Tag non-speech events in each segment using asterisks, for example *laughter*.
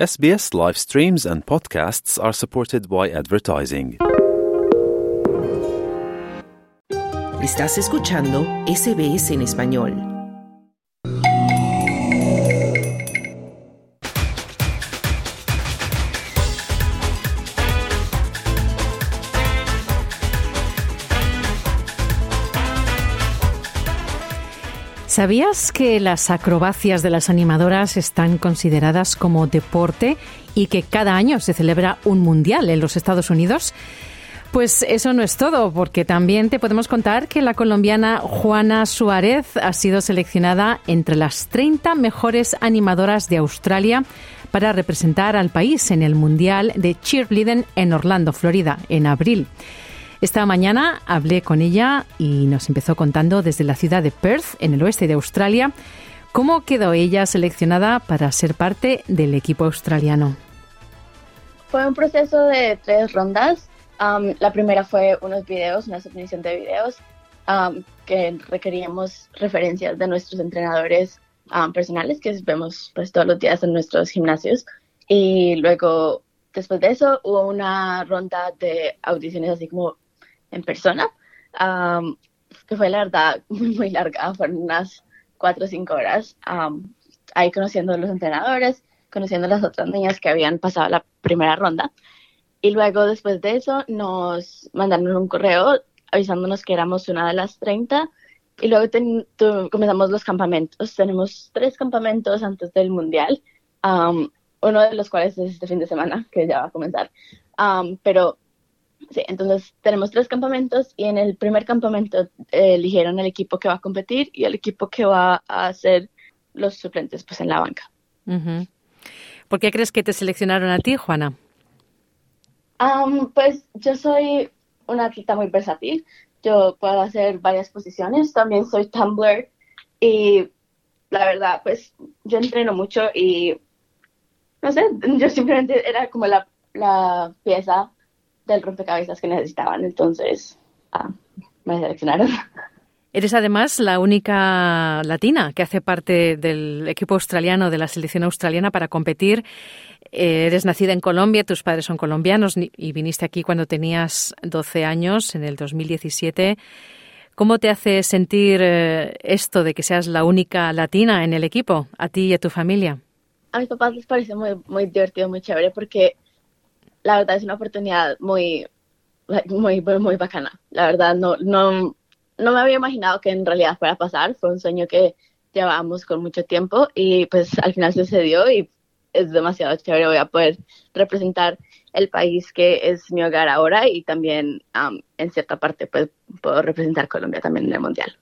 SBS live streams and podcasts are supported by advertising. Estás escuchando SBS en español. ¿Sabías que las acrobacias de las animadoras están consideradas como deporte y que cada año se celebra un mundial en los Estados Unidos? Pues eso no es todo, porque también te podemos contar que la colombiana Juana Suárez ha sido seleccionada entre las 30 mejores animadoras de Australia para representar al país en el Mundial de Cheerleading en Orlando, Florida, en abril. Esta mañana hablé con ella y nos empezó contando desde la ciudad de Perth, en el oeste de Australia, cómo quedó ella seleccionada para ser parte del equipo australiano. Fue un proceso de tres rondas. La primera fue unos videos, una submisión de videos que requeríamos referencias de nuestros entrenadores personales que vemos pues todos los días en nuestros gimnasios. Y luego, después de eso, hubo una ronda de audiciones así como en persona, que fue la verdad muy, *laughs* muy larga, fueron unas cuatro o cinco horas, um, ahí conociendo a los entrenadores, conociendo a las otras niñas que habían pasado la primera ronda. Y luego, después de eso, nos mandaron un correo avisándonos que éramos una de las 30. Y luego comenzamos los campamentos. Tenemos tres campamentos antes del Mundial, uno de los cuales es este fin de semana, que ya va a comenzar. pero Sí, entonces tenemos tres campamentos y en el primer campamento eh, eligieron el equipo que va a competir y el equipo que va a hacer los suplentes pues en la banca. ¿Por qué crees que te seleccionaron a ti, Juana? pues yo soy una atleta muy versátil. Yo puedo hacer varias posiciones. También soy tumbler y la verdad, pues yo entreno mucho y no sé, *laughs* yo simplemente era como la, la pieza del rompecabezas que necesitaban. Entonces, ah, me seleccionaron. Eres además la única latina que hace parte del equipo australiano, de la selección australiana para competir. Eh, eres nacida en Colombia, tus padres son colombianos y viniste aquí cuando tenías 12 años, en el 2017. ¿Cómo te hace sentir eh, esto de que seas la única latina en el equipo, a ti y a tu familia? A mis papás les parece muy, muy divertido, muy chévere, porque la verdad es una oportunidad muy, muy, muy bacana. La verdad, no, no, no me había imaginado que en realidad fuera a pasar. Fue un sueño que llevábamos con mucho tiempo y pues al final sucedió y es demasiado chévere. Voy a poder representar el país que es mi hogar ahora y también en cierta parte pues puedo representar Colombia también en el Mundial.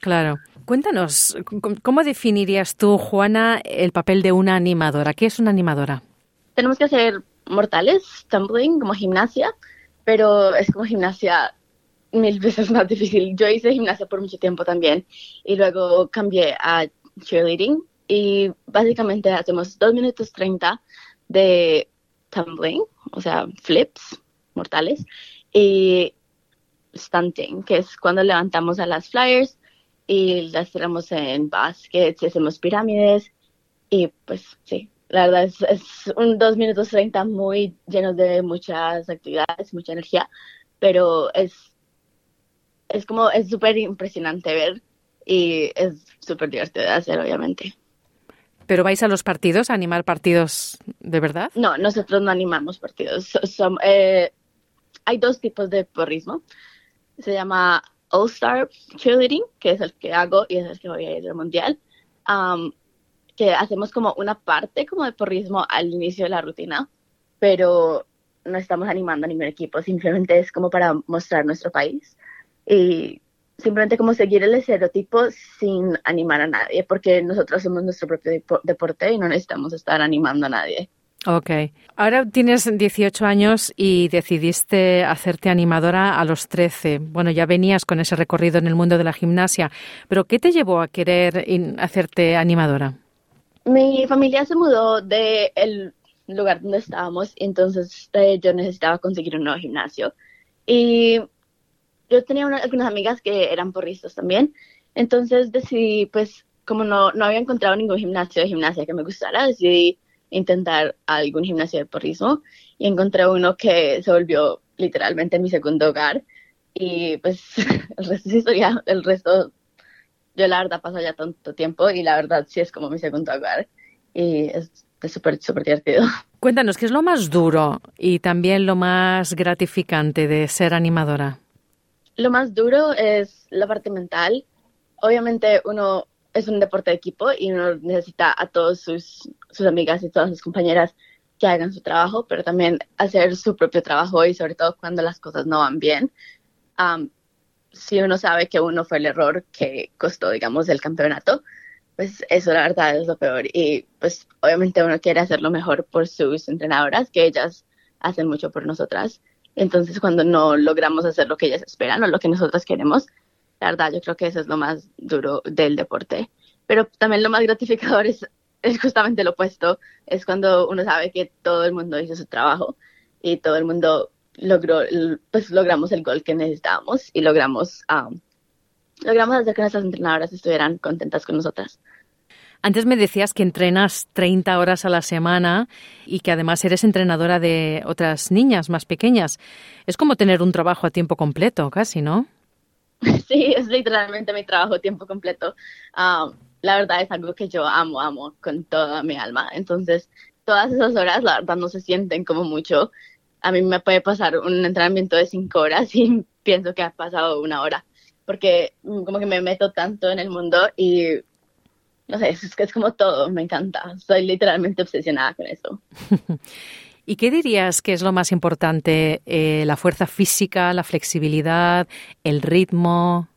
Claro. Cuéntanos, ¿cómo definirías tú, Juana, el papel de una animadora? ¿Qué es una animadora? Tenemos que hacer mortales, tumbling, como gimnasia, pero es como gimnasia mil veces *laughs* más difícil. Yo hice gimnasia por mucho tiempo también y luego cambié a cheerleading y básicamente hacemos dos minutos 30 de tumbling, o sea, flips mortales y stunting, que es cuando levantamos a las flyers y las tiramos en baskets y hacemos pirámides y pues sí, la verdad es, es un dos minutos 30 muy llenos de muchas actividades, mucha energía, pero es, es como, es súper impresionante ver y es súper divertido de hacer, obviamente. ¿Pero vais a los partidos, a animar partidos de verdad? No, nosotros no animamos partidos. Eh, hay dos tipos de porrismo. Se llama All Star Cheerleading, que es el que hago y es el que voy a ir al mundial. Um, que hacemos como una parte como de porrismo al inicio de la rutina, pero no estamos animando a ningún equipo, simplemente es como para mostrar nuestro país y simplemente como seguir el estereotipo sin animar a nadie, porque nosotros somos nuestro propio deporte y no necesitamos estar animando a nadie. Ok. Ahora tienes 18 años y decidiste hacerte animadora a los 13. Bueno, ya venías con ese recorrido en el mundo de la gimnasia, pero ¿qué te llevó a querer hacerte animadora? Mi familia se mudó del lugar donde estábamos, entonces eh, yo necesitaba conseguir un nuevo gimnasio. Y yo tenía algunas amigas que eran porristas también, entonces decidí, pues, como no, no había encontrado ningún gimnasio de gimnasia que me gustara, decidí intentar algún gimnasio de porrismo. Y encontré uno que se volvió literalmente mi segundo hogar. Y pues *laughs* el resto es historia, el resto yo la verdad paso ya tanto tiempo y la verdad sí es como mi segundo hogar y es súper, súper divertido. *laughs* Cuéntanos, ¿qué es lo más duro y también lo más gratificante de ser animadora? Lo más duro es la parte mental. Obviamente uno es un deporte de equipo y uno necesita a todos sus, sus amigas y todas sus compañeras que hagan su trabajo, pero también hacer su propio trabajo y sobre todo cuando las cosas no van bien. Si uno sabe que uno fue el error que costó, digamos, el campeonato, pues eso la verdad es lo peor. Y pues obviamente uno quiere hacerlo mejor por sus entrenadoras, que ellas hacen mucho por nosotras. Entonces cuando no logramos hacer lo que ellas esperan o lo que nosotras queremos, la verdad yo creo que eso es lo más duro del deporte. Pero también lo más gratificador es, es justamente lo opuesto, es cuando uno sabe que todo el mundo hizo su trabajo y todo el mundo logró, pues logramos el gol que necesitábamos y logramos um, logramos hacer que nuestras entrenadoras estuvieran contentas con nosotras. Antes me decías que entrenas 30 horas a la semana y que además eres entrenadora de otras niñas más pequeñas. Es como tener un trabajo a tiempo completo, casi, ¿no? *laughs* Sí, es literalmente mi trabajo a tiempo completo. Um, la verdad es algo que yo amo, amo con toda mi alma. Entonces, todas esas horas, la verdad, no se sienten como mucho. A mí me puede pasar un entrenamiento de cinco horas *laughs* y pienso que ha pasado una hora porque mm, como que me meto tanto en el mundo y no sé, es que es como todo, me encanta. Estoy literalmente obsesionada con eso. *laughs* ¿Y qué dirías que es lo más importante? Eh, ¿La fuerza física, la flexibilidad, el ritmo?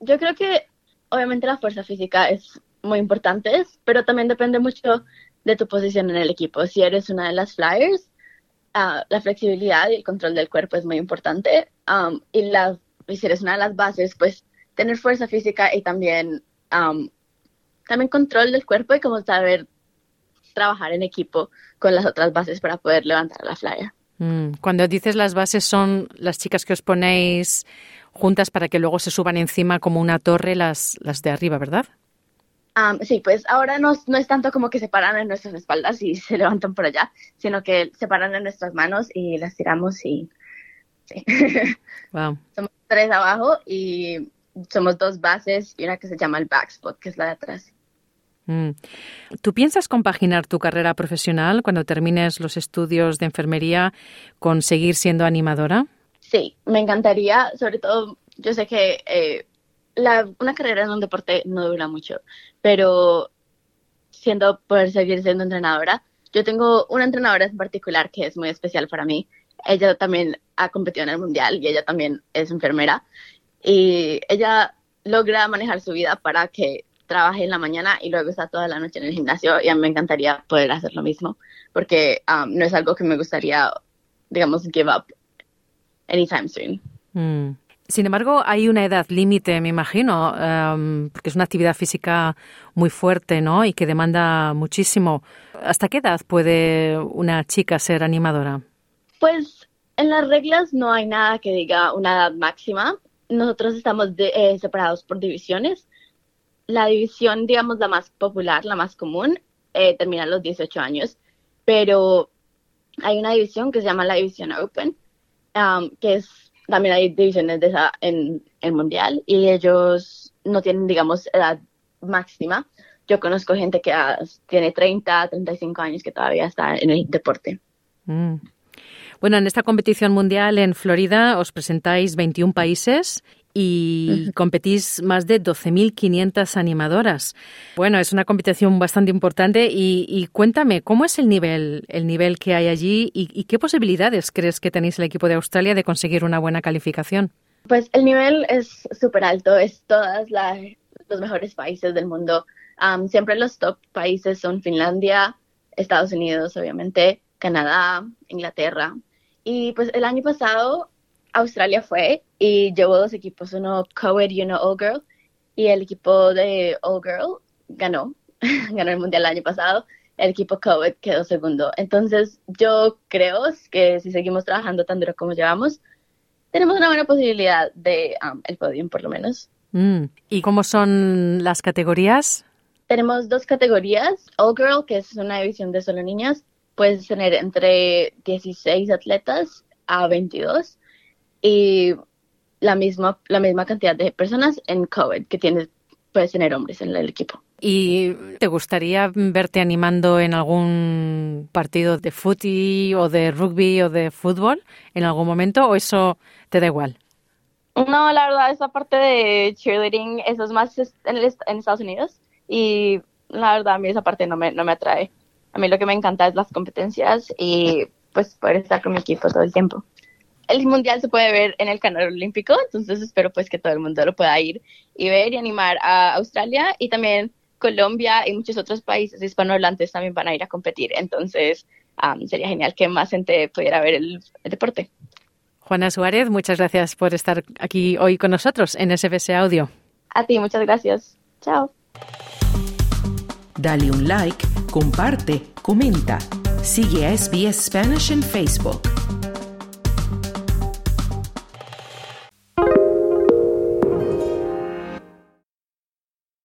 yo creo que obviamente la fuerza física es muy importante, pero también depende mucho de tu posición en el equipo. Si eres una de las flyers, ah, la flexibilidad y el control del cuerpo es muy importante. y la y si eres una de las bases, pues tener fuerza física y también, también control del cuerpo y como saber trabajar en equipo con las otras bases para poder levantar la flyer. Mm, cuando dices las bases son las chicas que os ponéis juntas para que luego se suban encima como una torre las, las de arriba, ¿verdad? Sí, pues ahora no, no, es tanto como que se paran en nuestras espaldas y *laughs* se levantan por allá, sino que se paran en nuestras manos y las tiramos y sí. *laughs* Wow. tres abajo y somos dos bases y una que se llama el backspot, que es la de atrás. Mm. ¿Tú piensas compaginar tu carrera profesional cuando termines los estudios de enfermería con seguir siendo animadora? Sí, me encantaría, sobre todo, yo sé que eh, la, una carrera en un deporte no dura mucho, pero siendo poder seguir siendo entrenadora, yo tengo una entrenadora en particular que es muy especial para mí, ella también ha competido en el mundial y ella también es enfermera. Y ella logra manejar su vida para que trabaje en la mañana y luego está toda la noche en el gimnasio y a mí me encantaría poder hacer lo mismo porque um, no es algo que me gustaría, digamos, give up anytime soon. Mm. Sin embargo, hay una edad límite, me imagino, um, porque es una actividad física muy fuerte, ¿no? Y que demanda muchísimo. ¿Hasta qué edad puede una chica ser animadora? Pues en las reglas no hay nada que diga una edad máxima. Nosotros estamos eh, separados por divisiones. La división, digamos, la más popular, la más común, eh, termina a los 18 años, pero hay una división que se llama la división Open, um, que es, también hay divisiones de esa en el mundial y ellos no tienen, digamos, edad máxima. Yo conozco gente que tiene 30, 35 años que todavía está en el deporte. Mm. Bueno, en esta competición mundial en Florida os presentáis 21 países y competís más de 12.500 animadoras. Bueno, es una competición bastante importante y, cuéntame, ¿cómo es el nivel, el nivel que hay allí y, qué posibilidades crees que tenéis el equipo de Australia de conseguir una buena calificación? Pues el nivel es súper alto, es todos los mejores países del mundo. siempre los top países son Finlandia, Estados Unidos, obviamente, Canadá, Inglaterra. Y pues el año pasado Australia fue y llevó dos equipos, uno Coed y uno All Girl. Y el equipo de All Girl ganó, *laughs* ganó el mundial el año pasado. El equipo Coed quedó segundo. Entonces yo creo que si seguimos trabajando tan duro como llevamos, tenemos una buena posibilidad de um, el podium por lo menos. Mm. ¿Y cómo son las categorías? Tenemos dos categorías. All Girl, que es una división de solo niñas, puedes tener entre 16 atletas a 22 y la misma, la misma cantidad de personas en COVID que tienes, puedes tener hombres en el equipo. ¿Y te gustaría verte animando en algún partido de fútbol o de rugby o de fútbol en algún momento o eso te da igual? No, la verdad, esa parte de cheerleading, eso es más en, en Estados Unidos y la verdad a mí esa parte no me, no me atrae. A mí lo que me encanta es las competencias y pues poder estar con mi equipo todo el tiempo. El mundial se puede ver en el canal olímpico, entonces espero pues que todo el mundo lo pueda ir y ver y animar a Australia y también Colombia y muchos otros países hispanohablantes también van a ir a competir. Entonces sería genial que más gente pudiera ver el, el deporte. Juana Suárez, muchas gracias por estar aquí hoy con nosotros en SBS Audio. A ti, muchas gracias. Chao. Dale un like, comparte, comenta. Sigue a SBS Spanish en Facebook.